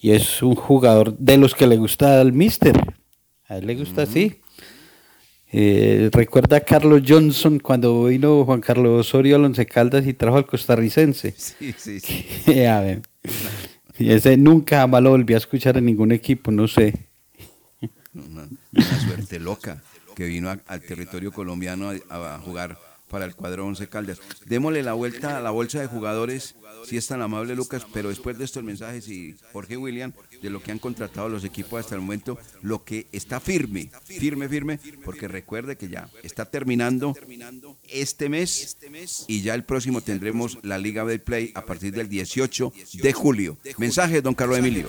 y es un jugador de los que le gusta al Mister. A él le gusta así. Eh, recuerda a Carlos Johnson cuando vino Juan Carlos Osorio a Once Caldas y trajo al costarricense. Sí, sí, sí. Y ese nunca más lo volví a escuchar en ningún equipo, no sé. una suerte loca que vino al territorio colombiano a, jugar para el cuadro 11 Caldas. Démosle la vuelta a la bolsa de jugadores, si es tan amable Lucas, pero después de estos mensajes y Jorge William, de lo que han contratado los equipos hasta el momento, lo que está firme, firme, firme, porque recuerde que ya está terminando este mes y ya el próximo tendremos la Liga del Play a partir del 18 de julio. Mensaje, don Carlos Emilio.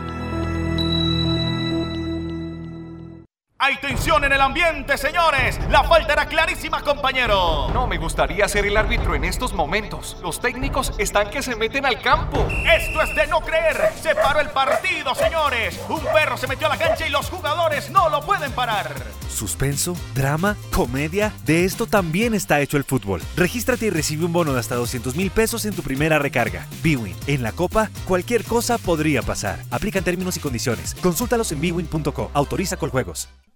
Hay tensión en el ambiente, señores. La falta era clarísima, compañero. No me gustaría ser el árbitro en estos momentos. Los técnicos están que se meten al campo. Esto es de no creer. Se paró el partido, señores. Un perro se metió a la cancha y los jugadores no lo pueden parar. Suspenso, drama, comedia. De esto también está hecho el fútbol. Regístrate y recibe un bono de hasta 200 mil pesos en tu primera recarga. Bwin. En la Copa, cualquier cosa podría pasar. Aplican términos y condiciones. Consúltalos en bwin.co. Autoriza con juegos.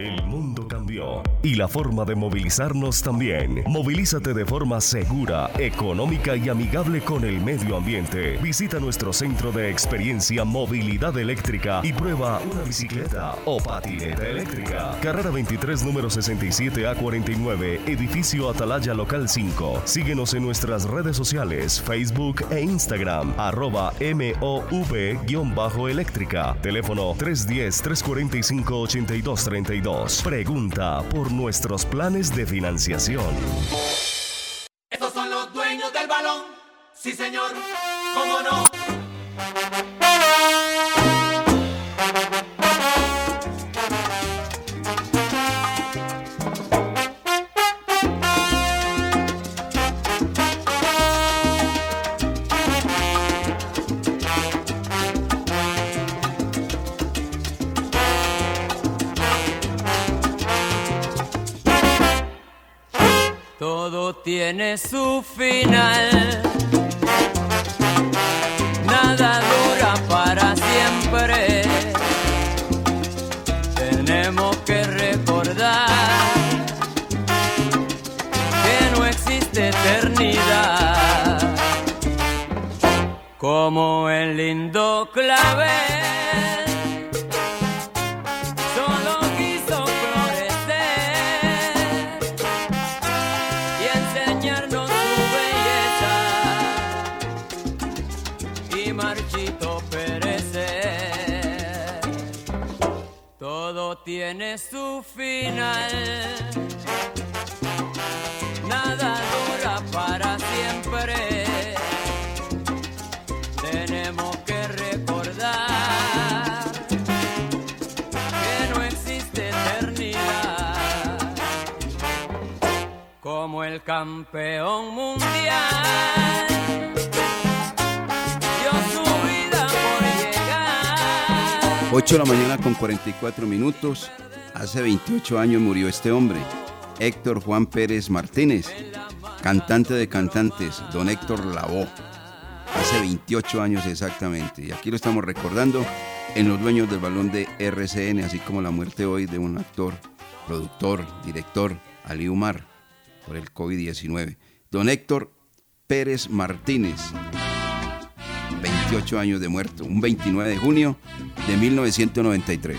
El mundo cambió y la forma de movilizarnos también. Movilízate de forma segura, económica y amigable con el medio ambiente. Visita nuestro centro de experiencia Movilidad Eléctrica y prueba una bicicleta o patineta eléctrica. Carrera 23, número 67A49, edificio Atalaya Local 5. Síguenos en nuestras redes sociales, Facebook e Instagram, arroba MOV-eléctrica. Teléfono 310-345-8232. Pregunta por nuestros planes de financiación. Estos son los dueños del balón. Sí, señor. ¿Cómo no? Todo tiene su final. Nada dura para siempre. Tenemos que recordar que no existe eternidad. Como el lindo clavel. Tiene su final. Nada dura para siempre. Tenemos que recordar que no existe eternidad como el campeón mundial. 8 de la mañana con 44 minutos. Hace 28 años murió este hombre, Héctor Juan Pérez Martínez, cantante de cantantes, don Héctor Lavoe. Hace 28 años exactamente. Y aquí lo estamos recordando en Los Dueños del Balón de RCN, así como la muerte hoy de un actor, productor, director, Ali Umar, por el COVID-19. Don Héctor Pérez Martínez, 28 años de muerto, un 29 de junio de 1993.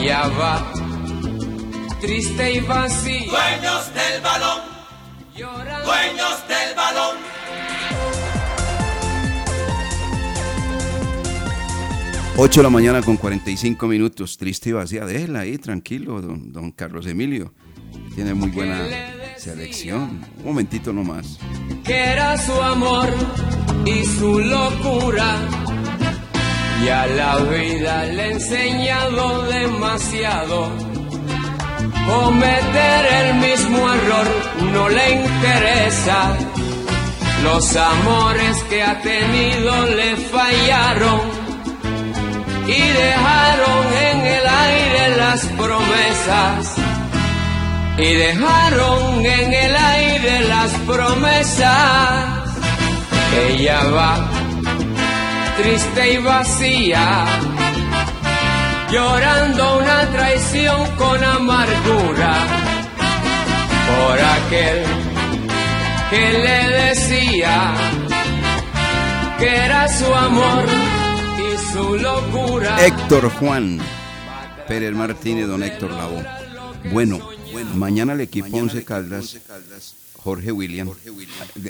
Ella va triste y vacía, dueños del balón, llorando, dueños 8 de la mañana con 45 minutos, triste y vacía. Déjela ahí, tranquilo, don, don Carlos Emilio. Tiene muy buena selección. Un momentito nomás. Que era su amor y su locura. Y a la vida le he enseñado demasiado. Cometer el mismo error no le interesa. Los amores que ha tenido le fallaron y dejaron en el aire las promesas. Y dejaron en el aire las promesas. Ella va triste y vacía, llorando una traición con amargura por aquel que le decía que era su amor su locura. Héctor Juan Pérez Martínez, don Héctor Lavoe. Bueno, mañana el equipo Once Caldas, Jorge William,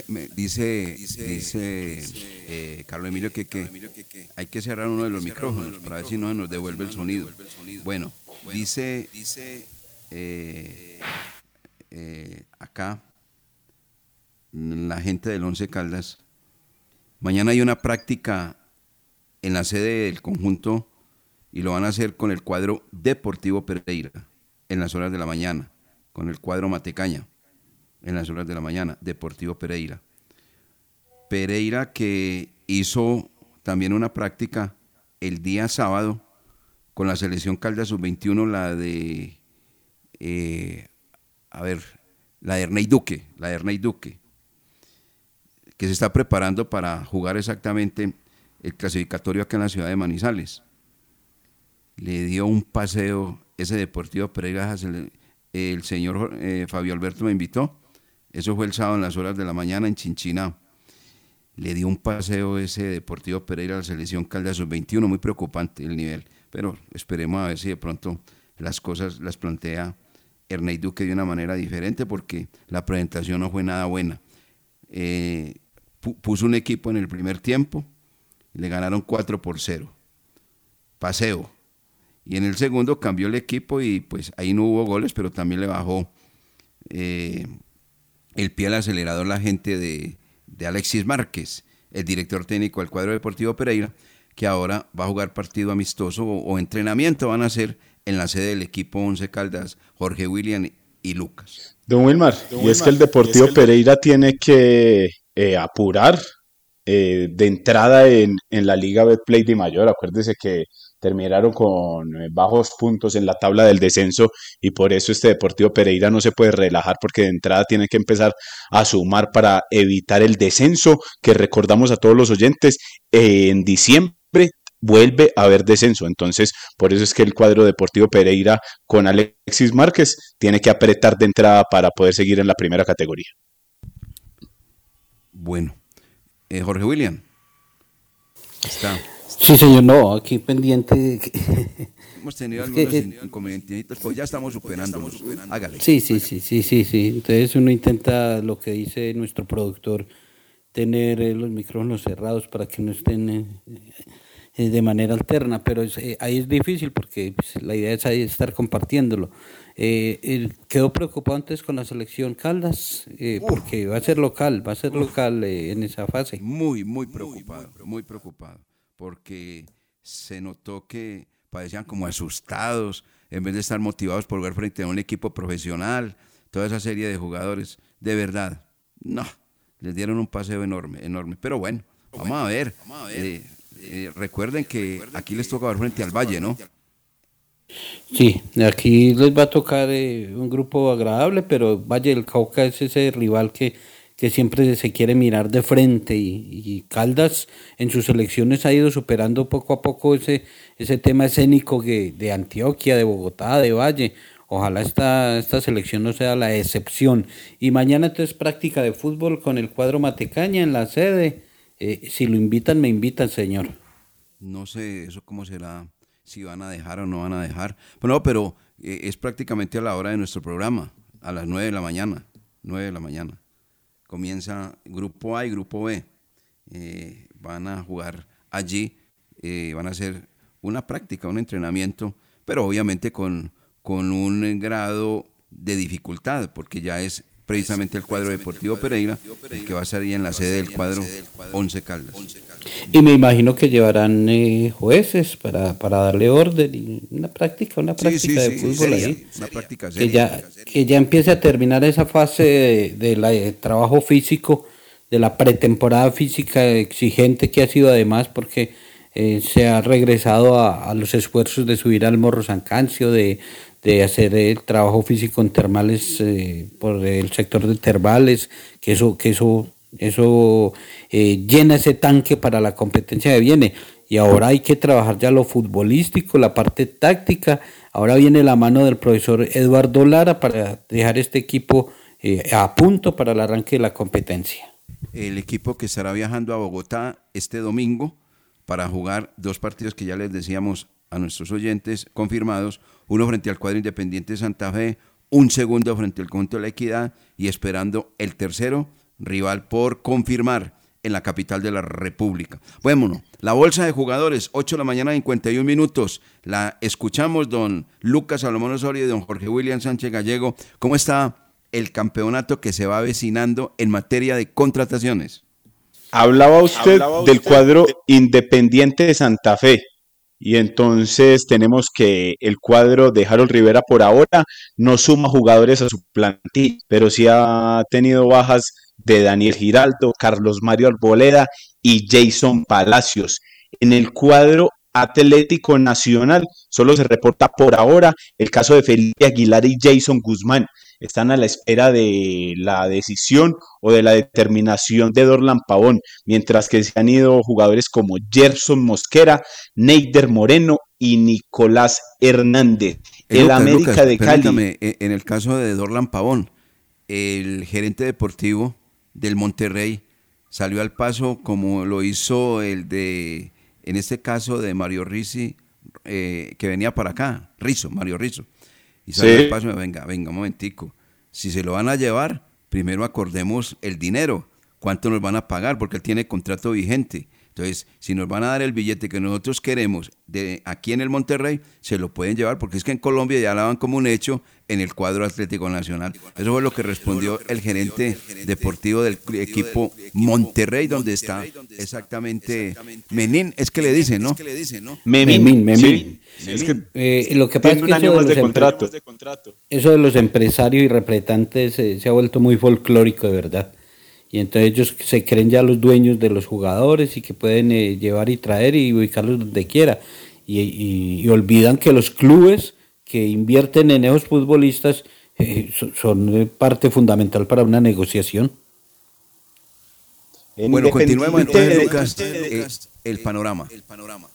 me- dice, dice eh, Carlos Emilio que, que hay que cerrar uno de los micrófonos para ver si no nos devuelve el sonido. Bueno, dice eh, eh, acá la gente del Once Caldas, mañana hay una práctica en la sede del conjunto y lo van a hacer con el cuadro Deportivo Pereira en las horas de la mañana, con el cuadro Matecaña en las horas de la mañana, Deportivo Pereira. Pereira que hizo también una práctica el día sábado con la selección Caldas Sub-21, la de, eh, a ver, la de Ernei Duque, la de Ernei Duque, que se está preparando para jugar exactamente el clasificatorio acá en la ciudad de Manizales. Le dio un paseo ese Deportivo Pereira, se le- el señor eh, Fabio Alberto me invitó, eso fue el sábado en las horas de la mañana en Chinchiná. Le dio un paseo ese Deportivo Pereira a la selección Caldas Sub-21, muy preocupante el nivel, pero esperemos a ver si de pronto las cosas las plantea Ernei Duque de una manera diferente porque la presentación no fue nada buena. Eh, pu- puso un equipo en el primer tiempo, le ganaron 4 por 0. Paseo. Y en el segundo cambió el equipo y pues ahí no hubo goles, pero también le bajó eh, el pie al acelerador la gente de, de Alexis Márquez, el director técnico del cuadro deportivo Pereira, que ahora va a jugar partido amistoso o, o entrenamiento van a hacer en la sede del equipo Once Caldas, Jorge William y Lucas. Don Wilmar, y es que el Deportivo Pereira tiene que eh, apurar eh, de entrada en, en la Liga Betplay de Mayor. Acuérdese que terminaron con eh, bajos puntos en la tabla del descenso y por eso este Deportivo Pereira no se puede relajar porque de entrada tiene que empezar a sumar para evitar el descenso que recordamos a todos los oyentes en diciembre vuelve a haber descenso. Entonces, por eso es que el cuadro Deportivo Pereira con Alexis Márquez tiene que apretar de entrada para poder seguir en la primera categoría. Bueno, eh, Jorge William. Está. Sí, señor, no, aquí pendiente. Hemos tenido Es que, algunos eh, inconvenientes, pues ya estamos superándolos. Hágale. Sí, sí, sí, sí, sí, sí. Entonces uno intenta lo que dice nuestro productor, tener eh, los micrófonos cerrados para que no estén eh, eh, de manera alterna, pero es, eh, ahí es difícil porque pues, la idea es ahí estar compartiéndolo. Eh, quedó preocupado antes con la selección Caldas, eh, porque va a ser local, va a ser local eh, en esa fase. Muy, muy preocupado, muy preocupado, porque se notó que parecían como asustados, en vez de estar motivados por jugar frente a un equipo profesional, toda esa serie de jugadores, de verdad, no, les dieron un paseo enorme, enorme, pero bueno, vamos a ver, Eh, eh, recuerden que aquí les toca jugar frente al Valle, ¿no? Sí, aquí les va a tocar eh, un grupo agradable, pero Valle del Cauca es ese rival que, que siempre se quiere mirar de frente y, y Caldas en sus elecciones ha ido superando poco a poco ese, ese tema escénico que, de Antioquia, de Bogotá, de Valle. Ojalá esta, esta selección no sea la excepción. Y mañana entonces práctica de fútbol con el cuadro Matecaña en la sede. Eh, si lo invitan, me invitan, señor. No sé eso cómo será, si van a dejar o no van a dejar. No, pero eh, es prácticamente a la hora de nuestro programa, a las 9 de la mañana. 9 de la mañana. Comienza grupo A y grupo B. Eh, van a jugar allí, eh, van a hacer una práctica, un entrenamiento, pero obviamente con, con un grado de dificultad, porque ya es precisamente el cuadro deportivo Pereira, el que va a salir en la sede del cuadro 11 Caldas. Y me imagino que llevarán eh, jueces para, para, darle orden y una práctica, una práctica de fútbol ahí. Una práctica que ya, que ya empiece a terminar esa fase de, trabajo físico, de la pretemporada física exigente que ha sido además porque eh, se ha regresado a, a, los esfuerzos de subir al Morro San Cancio, de, de hacer el trabajo físico en termales eh, por el sector de termales, que eso, que eso, eso eh, llena ese tanque para la competencia que viene. Y ahora hay que trabajar ya lo futbolístico, la parte táctica. Ahora viene la mano del profesor Eduardo Lara para dejar este equipo eh, a punto para el arranque de la competencia. El equipo que estará viajando a Bogotá este domingo para jugar dos partidos que ya les decíamos a nuestros oyentes confirmados, uno frente al cuadro Independiente de Santa Fe, un segundo frente al conjunto de la Equidad y esperando el tercero, rival por confirmar en la capital de la República. Bueno, la bolsa de jugadores, 8 de la mañana, 51 minutos. La escuchamos, don Lucas Salomón Osorio y don Jorge William Sánchez Gallego. ¿Cómo está el campeonato que se va avecinando en materia de contrataciones? Hablaba usted, del cuadro Independiente de Santa Fe. Y entonces tenemos que el cuadro de Harold Rivera por ahora no suma jugadores a su plantilla, pero sí ha tenido bajas de Daniel Giraldo, Carlos Mario Arboleda y Jason Palacios. En el cuadro Atlético Nacional solo se reporta por ahora el caso de Felipe Aguilar y Jason Guzmán están a la espera de la decisión o de la determinación de Dorlan Pavón, mientras que se han ido jugadores como Gerson Mosquera, Neider Moreno y Nicolás Hernández. el América de Cali. E, en el caso de Dorlan Pavón, el gerente deportivo del Monterrey salió al paso como lo hizo el de, en este caso de Mario Rizzi, eh, que venía para acá, Rizzo, Mario Rizzo y sale paso, venga, venga, un momentico. Si se lo van a llevar, primero acordemos el dinero, cuánto nos van a pagar, porque él tiene contrato vigente. Entonces, si nos van a dar el billete que nosotros queremos de aquí en el Monterrey, se lo pueden llevar, porque es que en Colombia ya la van como un hecho en el cuadro Atlético Nacional. Eso fue lo que respondió el gerente deportivo del equipo Monterrey, donde está exactamente Menín, es que le dicen, ¿no? Menín, Menín. Eh, lo que pasa es que eso de, contrato. eso de los empresarios y representantes eh, se ha vuelto muy folclórico, de verdad y entonces ellos se creen ya los dueños de los jugadores y que pueden eh, llevar y traer y ubicarlos donde quiera. Y, olvidan que los clubes que invierten en esos futbolistas eh, son, eh, parte fundamental para una negociación. bueno, continuemos entonces, Lucas, el panorama. El panorama.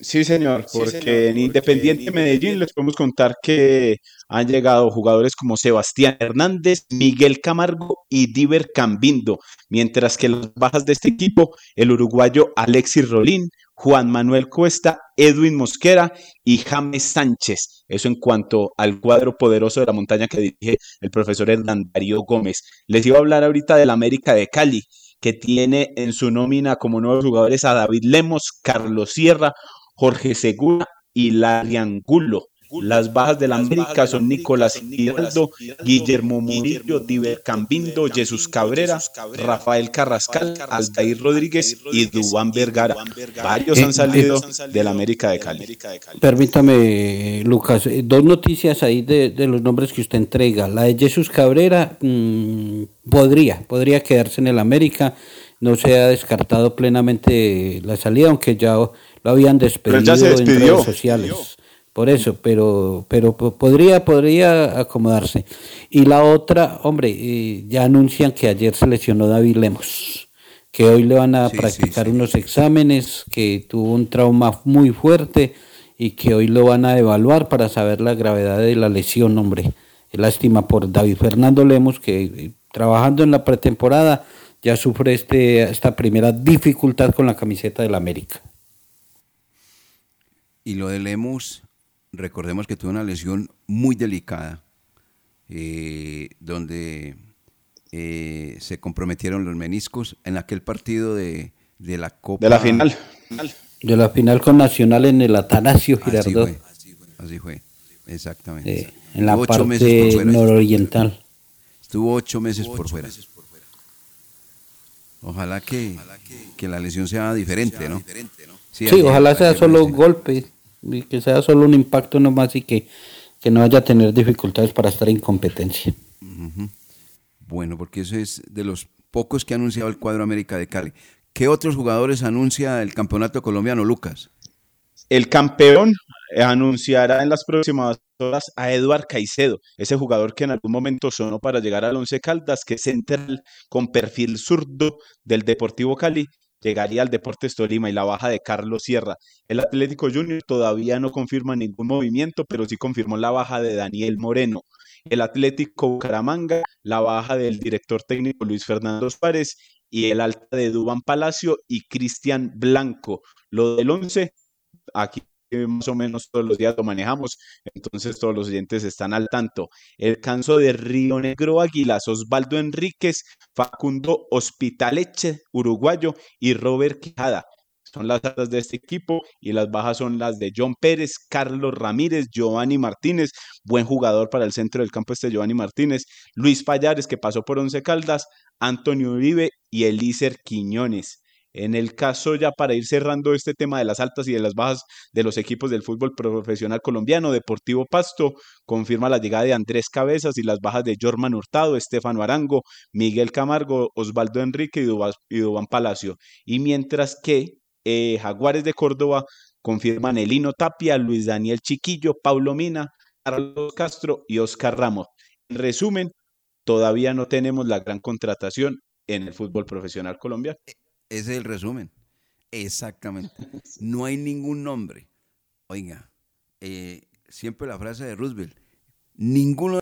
Sí, señor, porque en Independiente Medellín les podemos contar que han llegado jugadores como Sebastián Hernández, Miguel Camargo y Diver Cambindo, mientras que las bajas de este equipo, el uruguayo Alexis Rolín, Juan Manuel Cuesta, Edwin Mosquera y James Sánchez. Eso en cuanto al cuadro poderoso de la montaña que dirige el profesor Hernán Darío Gómez. Les iba a hablar ahorita del América de Cali, que tiene en su nómina como nuevos jugadores a David Lemos, Carlos Sierra, Jorge Segura y Lariangulo. Las bajas de la América son Nicolás Hidalgo, Guillermo Murillo, Diver Cambindo, Jesús Cabrera, Rafael Carrascal, Aldair Rodríguez y Dubán Vergara. Varios han eh, salido eh, de la América de Cali. Permítame, Lucas, eh, dos noticias ahí de, los nombres que usted entrega. La de Jesús Cabrera mm, podría, podría quedarse en el América. No se ha descartado plenamente la salida, aunque ya lo habían despedido en redes sociales. Por eso, pero, pero podría, podría acomodarse. Y la otra, hombre, eh, ya anuncian que ayer se lesionó David Lemos, que hoy le van a practicar unos exámenes, que tuvo un trauma muy fuerte y que hoy lo van a evaluar para saber la gravedad de la lesión, hombre. Lástima por David Fernando Lemos, que eh, trabajando en la pretemporada ya sufre este, esta primera dificultad con la camiseta del América. Y lo de Lemus, recordemos que tuvo una lesión muy delicada, eh, donde eh, se comprometieron los meniscos en aquel partido de, de la Copa. De la final. De la final con Nacional en el Atanasio Así Girardot. fue, así fue, exactamente. Sí, en la Estuvo parte por fuera. nororiental. Estuvo ocho meses por fuera. Ojalá que, que la lesión sea diferente, ¿no? Sí, ojalá sea solo lo un golpe y que sea solo un impacto nomás y que, que no vaya a tener dificultades para estar en competencia. Bueno, porque eso es de los pocos que ha anunciado el cuadro América de Cali. ¿Qué otros jugadores anuncia el campeonato colombiano, Lucas? El campeón anunciará en las próximas horas a Eduard Caicedo, ese jugador que en algún momento sonó para llegar al Once Caldas, que es central con perfil zurdo del Deportivo Cali, llegaría al Deportes Tolima y la baja de Carlos Sierra. El Atlético Junior todavía no confirma ningún movimiento, pero sí confirmó la baja de Daniel Moreno. El Atlético Bucaramanga, la baja del director técnico Luis Fernando Suárez y el alta de Dubán Palacio y Cristian Blanco. Lo del 11 aquí más o menos todos los días lo manejamos, entonces todos los oyentes están al tanto. El canso de Río Negro Águilas, Osvaldo Enríquez, Facundo Hospitaleche, uruguayo, y Robert Quijada. Son las altas de este equipo y las bajas son las de John Pérez, Carlos Ramírez, Giovanni Martínez, buen jugador para el centro del campo este Giovanni Martínez, Luis Payares que pasó por Once Caldas, Antonio Uribe y Elícer Quiñones. En el caso ya para ir cerrando este tema de las altas y de las bajas de los equipos del fútbol profesional colombiano, Deportivo Pasto confirma la llegada de Andrés Cabezas y las bajas de Jorman Hurtado, Estefano Arango, Miguel Camargo, Osvaldo Enrique y Dubán Palacio. Y mientras que eh, Jaguares de Córdoba confirman Elino Tapia, Luis Daniel Chiquillo, Paulo Mina, Carlos Castro y Oscar Ramos. En resumen, todavía no tenemos la gran contratación en el fútbol profesional colombiano. Ese es el resumen. Exactamente. No hay ningún nombre. Oiga, eh, siempre la frase de Roosevelt. Ninguno